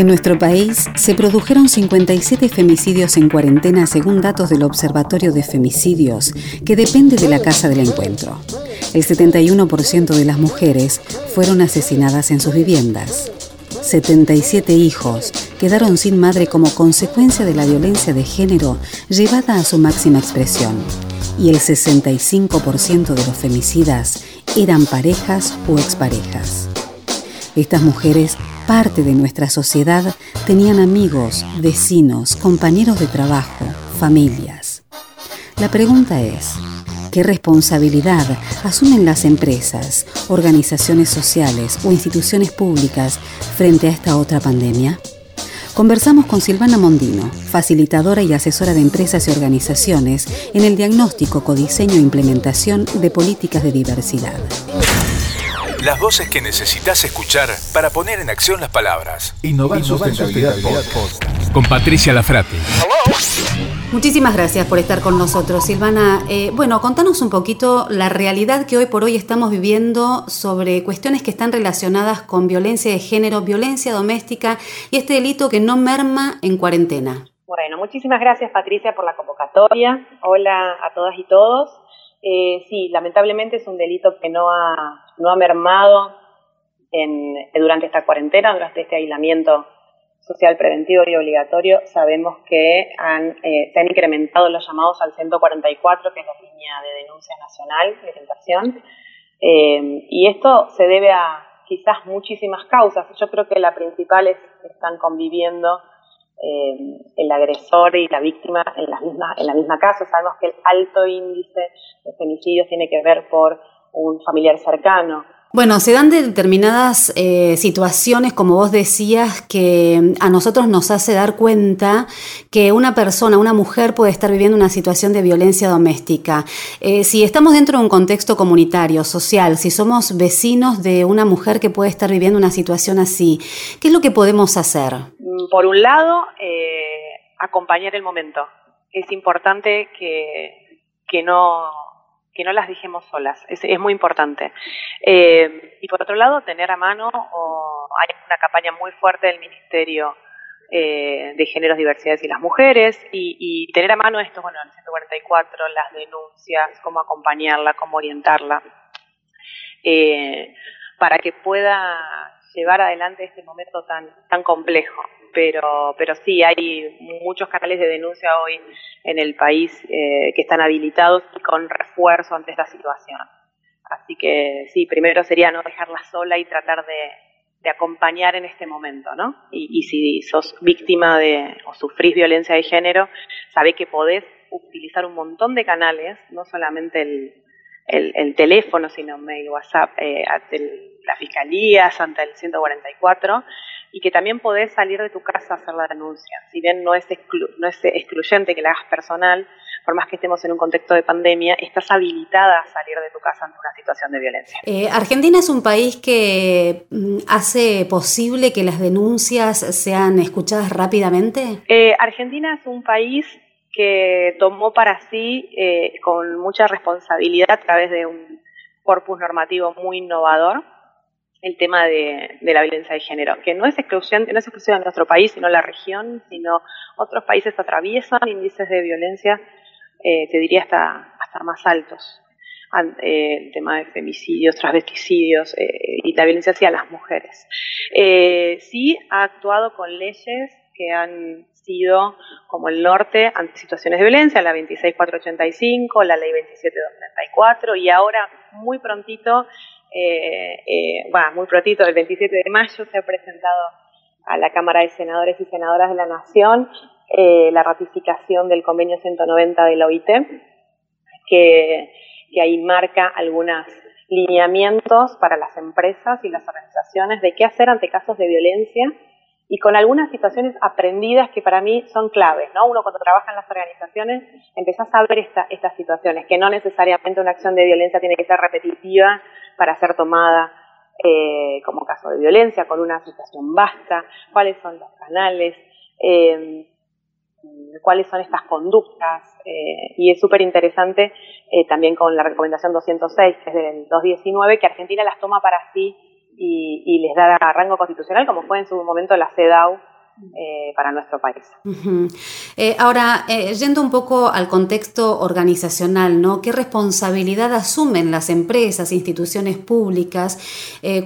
En nuestro país se produjeron 57 femicidios en cuarentena según datos del Observatorio de Femicidios, que depende de la Casa del Encuentro. El 71% de las mujeres fueron asesinadas en sus viviendas. 77 hijos quedaron sin madre como consecuencia de la violencia de género llevada a su máxima expresión. Y el 65% de los femicidas eran parejas o exparejas. Estas mujeres, parte de nuestra sociedad, tenían amigos, vecinos, compañeros de trabajo, familias. La pregunta es, ¿qué responsabilidad asumen las empresas, organizaciones sociales o instituciones públicas frente a esta otra pandemia? Conversamos con Silvana Mondino, facilitadora y asesora de empresas y organizaciones en el diagnóstico, codiseño e implementación de políticas de diversidad. Las voces que necesitas escuchar para poner en acción las palabras. Innovar, Sustentabilidad Podcast. Con Patricia Lafrate. Muchísimas gracias por estar con nosotros, Silvana. Eh, bueno, contanos un poquito la realidad que hoy por hoy estamos viviendo sobre cuestiones que están relacionadas con violencia de género, violencia doméstica y este delito que no merma en cuarentena. Bueno, muchísimas gracias Patricia por la convocatoria. Hola a todas y todos. Eh, sí, lamentablemente es un delito que no ha, no ha mermado en, durante esta cuarentena, durante este aislamiento social preventivo y obligatorio. Sabemos que han, eh, se han incrementado los llamados al 144, que es la línea de denuncia nacional de tentación. Eh, y esto se debe a quizás muchísimas causas. Yo creo que la principal es que están conviviendo eh, el agresor y la víctima en la, misma, en la misma casa. Sabemos que el alto índice de femicidios tiene que ver por un familiar cercano. Bueno, se dan determinadas eh, situaciones, como vos decías, que a nosotros nos hace dar cuenta que una persona, una mujer puede estar viviendo una situación de violencia doméstica. Eh, si estamos dentro de un contexto comunitario, social, si somos vecinos de una mujer que puede estar viviendo una situación así, ¿qué es lo que podemos hacer? Por un lado, eh, acompañar el momento. Es importante que, que no que no las dejemos solas, es, es muy importante. Eh, y por otro lado, tener a mano, hay una campaña muy fuerte del Ministerio eh, de Géneros, Diversidades y las Mujeres, y, y, tener a mano esto, bueno, el 144, las denuncias, cómo acompañarla, cómo orientarla, eh, para que pueda llevar adelante este momento tan, tan complejo pero, pero sí, hay muchos canales de denuncia hoy en el país eh, que están habilitados y con refuerzo ante esta situación. Así que sí, primero sería no dejarla sola y tratar de, de acompañar en este momento, ¿no? Y, y, si sos víctima de o sufrís violencia de género, sabe que podés utilizar un montón de canales, no solamente el, el, el teléfono, sino mail, WhatsApp, eh, el, la fiscalía, ante el 144, y que también podés salir de tu casa a hacer la denuncia. Si bien no es, exclu no es excluyente que la hagas personal, por más que estemos en un contexto de pandemia, estás habilitada a salir de tu casa ante una situación de violencia. Eh, Argentina es un país que mm, hace posible que las denuncias sean escuchadas rápidamente. Eh, Argentina es un país que tomó para sí eh, con mucha responsabilidad a través de un corpus normativo muy innovador el tema de, la violencia de género, que no es exclusión, no es exclusiva de nuestro país, sino la región, sino otros países atraviesan índices de violencia, eh, te diría hasta, hasta más altos. Eh, el tema de femicidios, transvesticidios eh, y la violencia hacia las mujeres. Eh, sí ha actuado con leyes que han como el norte ante situaciones de violencia, la 26485, la ley 27234 y ahora muy prontito bueno, muy prontito, el 27 de mayo se ha presentado a la Cámara de Senadores y Senadoras de la Nación la ratificación del convenio 190 de la OIT, que, que ahí marca algunos lineamientos para las empresas y las organizaciones de qué hacer ante casos de violencia y con algunas situaciones aprendidas que para mí son claves, ¿no? Uno cuando trabaja en las organizaciones empezás a ver estas situaciones, que no necesariamente una acción de violencia tiene que ser repetitiva para ser tomada eh, como caso de violencia, con una situación basta, cuáles son los canales, eh, cuáles son estas conductas, eh, y es súper interesante también con la recomendación 206, que es del 219, que Argentina las toma para sí y, les da rango constitucional, como fue en su momento la CEDAW eh, para nuestro país. Eh, ahora, eh, yendo un poco al contexto organizacional, ¿no? ¿Qué responsabilidad asumen las empresas, instituciones públicas,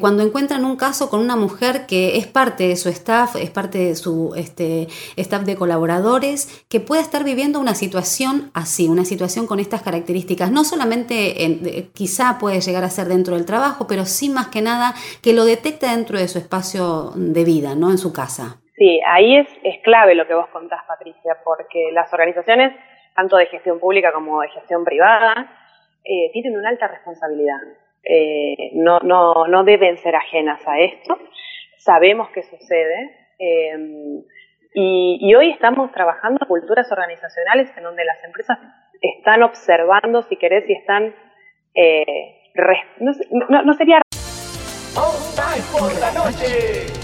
cuando encuentran un caso con una mujer que es parte de su staff, es parte de su este, staff de colaboradores, que puede estar viviendo una situación así, una situación con estas características? No solamente, quizá puede llegar a ser dentro del trabajo, pero sí más que nada que lo detecta dentro de su espacio de vida, ¿no? En su casa. Sí, ahí es, es clave lo que vos contás, Patricia, porque las organizaciones, tanto de gestión pública como de gestión privada, eh, tienen una alta responsabilidad. Eh, no, no, no deben ser ajenas a esto. Sabemos que sucede. Eh, y, y, hoy estamos trabajando culturas organizacionales en donde las empresas están observando, si querés, y están... no, no, no, sería... por la noche!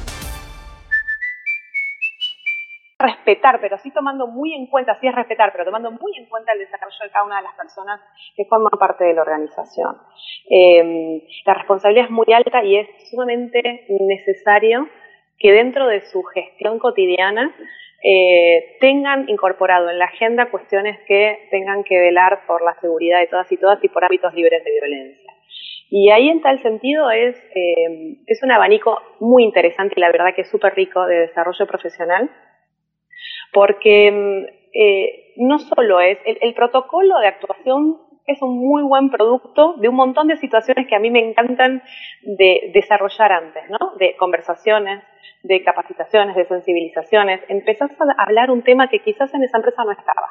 respetar, pero sí tomando muy en cuenta, sí es respetar, pero tomando muy en cuenta el desarrollo de cada una de las personas que forman parte de la organización. Em, la responsabilidad es muy alta y es sumamente necesario que dentro de su gestión cotidiana eh, tengan incorporado en la agenda cuestiones que tengan que velar por la seguridad de todas y todas y por hábitos libres de violencia. Y ahí en tal sentido es, em, es un abanico muy interesante y la verdad que es súper rico de desarrollo profesional porque mm, eh, no solo es, el, protocolo de actuación es un muy buen producto de un montón de situaciones que a mí me encantan de desarrollar antes, ¿no? De conversaciones, de capacitaciones, de sensibilizaciones. Empezás a hablar un tema que quizás en esa empresa no estaba.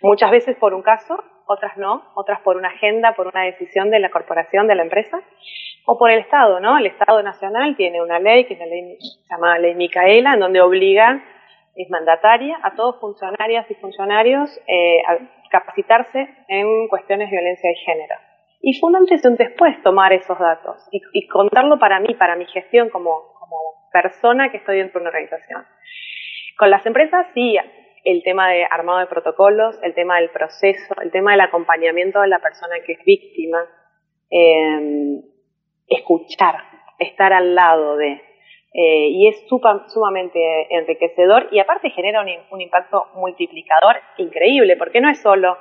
Muchas veces por un caso, otras no, otras por una agenda, por una decisión de la corporación, de la empresa, o por el Estado, ¿no? El Estado Nacional tiene una ley, que es la ley llamada Ley Micaela, en donde obliga es mandataria a todos funcionarias y funcionarios eh, capacitarse en cuestiones de violencia de género. Y fue un antes y un después tomar esos datos y, contarlo para mí, para mi gestión como, como persona que estoy dentro de una organización. Con las empresas sí, el tema de armado de protocolos, el tema del proceso, el tema del acompañamiento de la persona que es víctima, eh, escuchar, estar al lado de, eh, y es sumamente enriquecedor y aparte genera un, impacto multiplicador increíble, porque no es solo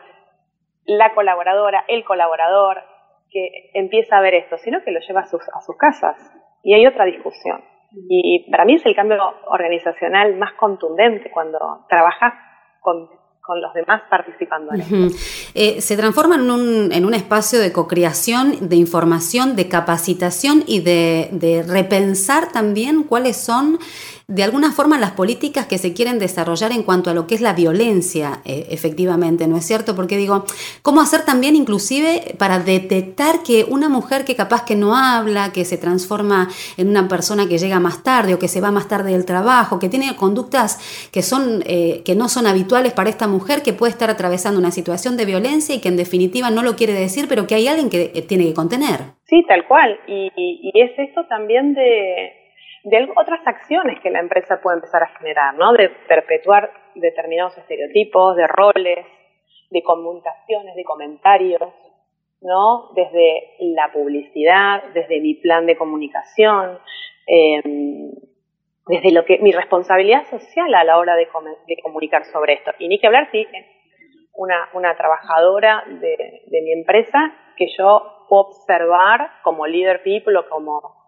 la colaboradora, el colaborador que empieza a ver esto, sino que lo lleva a sus, a sus casas y hay otra discusión. Y para mí es el cambio organizacional más contundente cuando trabajas con con los demás participando en eh, se transforma en un, en un espacio de cocreación, de información, de capacitación y de, de repensar también cuáles son de alguna forma las políticas que se quieren desarrollar en cuanto a lo que es la violencia, eh, efectivamente, ¿no es cierto? Porque digo, ¿cómo hacer también inclusive para detectar que una mujer que capaz que no habla, que se transforma en una persona que llega más tarde o que se va más tarde del trabajo, que tiene conductas que, son, eh, que no son habituales para esta mujer, que puede estar atravesando una situación de violencia y que en definitiva no lo quiere decir, pero que hay alguien que eh, tiene que contener? Sí, tal cual. y, y es esto también de de otras acciones que la empresa puede empezar a generar, ¿no? De perpetuar determinados estereotipos, de roles, de comunicaciones, de comentarios, ¿no? Desde la publicidad, desde mi plan de comunicación. Em, desde lo que mi responsabilidad social a la hora de, comunicar sobre esto. Y ni que hablar si una, una trabajadora de, mi empresa que yo puedo observar como leader people o como,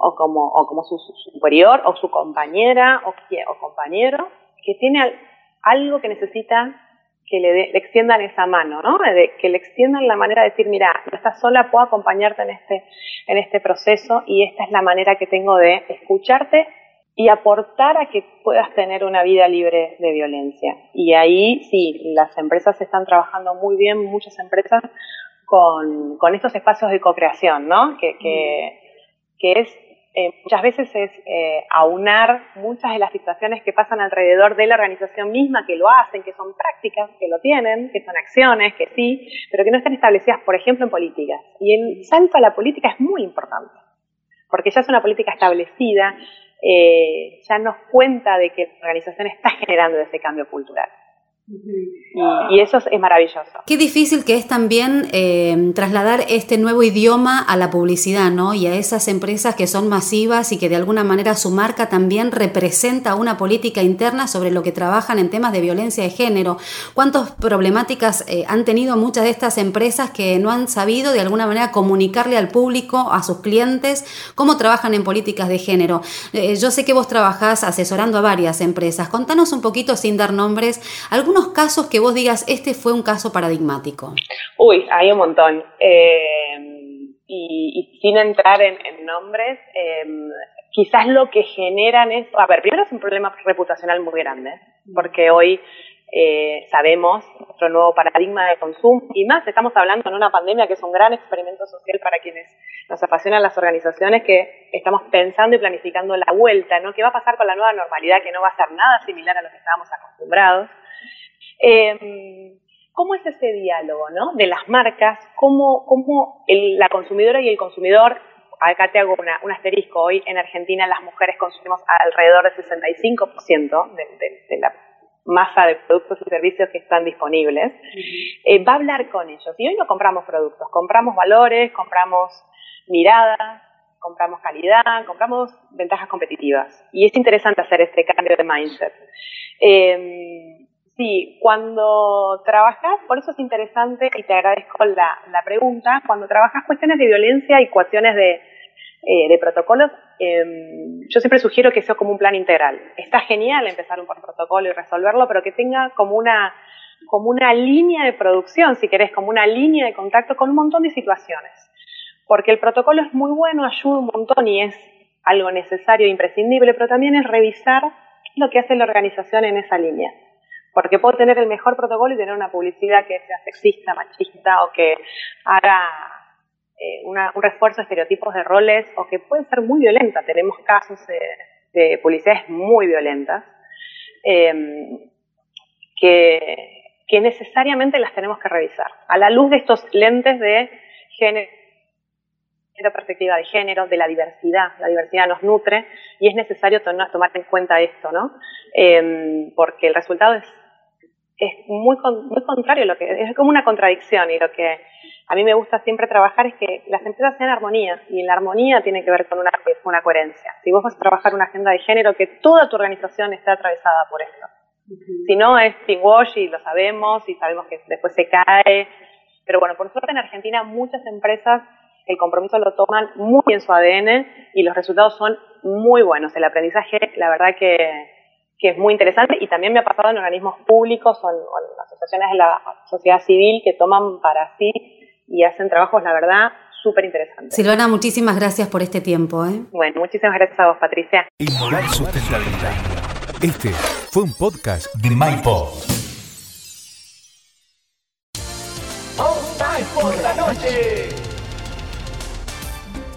o como, o como su, superior o su compañera o, o compañero que tiene algo que necesita que le, extiendan esa mano, ¿no? que le extiendan la manera de decir, mira, no estás sola, puedo acompañarte en este, en este proceso y esta es la manera que tengo de escucharte y aportar a que puedas tener una vida libre de violencia. Y ahí sí, las empresas están trabajando muy bien, muchas empresas, con, con estos espacios de co-creación, ¿no? Que, que, que es eh, muchas veces es eh, aunar muchas de las situaciones que pasan alrededor de la organización misma, que lo hacen, que son prácticas, que lo tienen, que son acciones, que sí, pero que no están establecidas, por ejemplo, en políticas. Y el salto a la política es muy importante, porque ya es una política establecida, eh, ya nos cuenta de que la organización está generando ese cambio cultural. Y, eso es, maravilloso. Qué difícil que es también eh, trasladar este nuevo idioma a la publicidad, ¿no? Y a esas empresas que son masivas y que de alguna manera su marca también representa una política interna sobre lo que trabajan en temas de violencia de género. ¿Cuántas problemáticas eh, han tenido muchas de estas empresas que no han sabido de alguna manera comunicarle al público, a sus clientes, cómo trabajan en políticas de género? Eh, yo sé que vos trabajás asesorando a varias empresas. Contanos un poquito, sin dar nombres, algunos casos que vos digas, este fue un caso paradigmático? Uy, hay un montón. Eh, y, sin entrar en, nombres, eh, quizás lo que generan es, a ver, primero es un problema reputacional muy grande, porque hoy eh, sabemos nuestro nuevo paradigma de consumo y más estamos hablando en una pandemia que es un gran experimento social para quienes nos apasionan las organizaciones que estamos pensando y planificando la vuelta, ¿no? ¿Qué va a pasar con la nueva normalidad que no va a ser nada similar a lo que estábamos acostumbrados? Eh, ¿Cómo es ese diálogo ¿no? de las marcas? ¿Cómo, cómo la consumidora y el consumidor, acá te hago un asterisco, hoy en Argentina las mujeres consumimos alrededor del 65% de, de, la masa de productos y servicios que están disponibles, eh, va a hablar con ellos. Y hoy no compramos productos, compramos valores, compramos miradas, compramos calidad, compramos ventajas competitivas. Y es interesante hacer este cambio de mindset. Eh, Sí, cuando trabajas, por eso es interesante y te agradezco la, pregunta, cuando trabajas cuestiones de violencia y cuestiones de, eh, protocolos, em, yo siempre sugiero que sea como un plan integral. Está genial empezar un protocolo y resolverlo, pero que tenga como una, como una línea de producción, si querés, como una línea de contacto con un montón de situaciones. Porque el protocolo es muy bueno, ayuda un montón y es algo necesario e imprescindible, pero también es revisar lo que hace la organización en esa línea. Porque puedo tener el mejor protocolo y tener una publicidad que sea sexista, machista o que haga eh, un refuerzo de estereotipos de roles o que puede ser muy violenta. Tenemos casos de publicidades muy violentas em, que, que necesariamente las tenemos que revisar. A la luz de estos lentes de género perspectiva de género, de la diversidad. La diversidad nos nutre y es necesario tomar en cuenta esto, ¿no? Em, porque el resultado es es muy, muy contrario, lo que es como una contradicción y lo que a mí me gusta siempre trabajar es que las empresas sean armonía y la armonía tiene que ver con una, una coherencia. Si vos vas a trabajar una agenda de género, que toda tu organización esté atravesada por esto. Si no, es wash y lo sabemos y sabemos que después se cae. Pero bueno, por suerte en Argentina muchas empresas el compromiso lo toman muy en su ADN y los resultados son muy buenos. El aprendizaje, la verdad que que es muy interesante y también me ha pasado en organismos públicos o en, asociaciones de la sociedad civil que toman para sí y hacen trabajos, la verdad, súper interesantes. Silvana, muchísimas gracias por este tiempo. ¿eh? Bueno, muchísimas gracias a vos, Patricia. Inmoral Sustentabilidad. Este fue un podcast de MyPod. por la noche.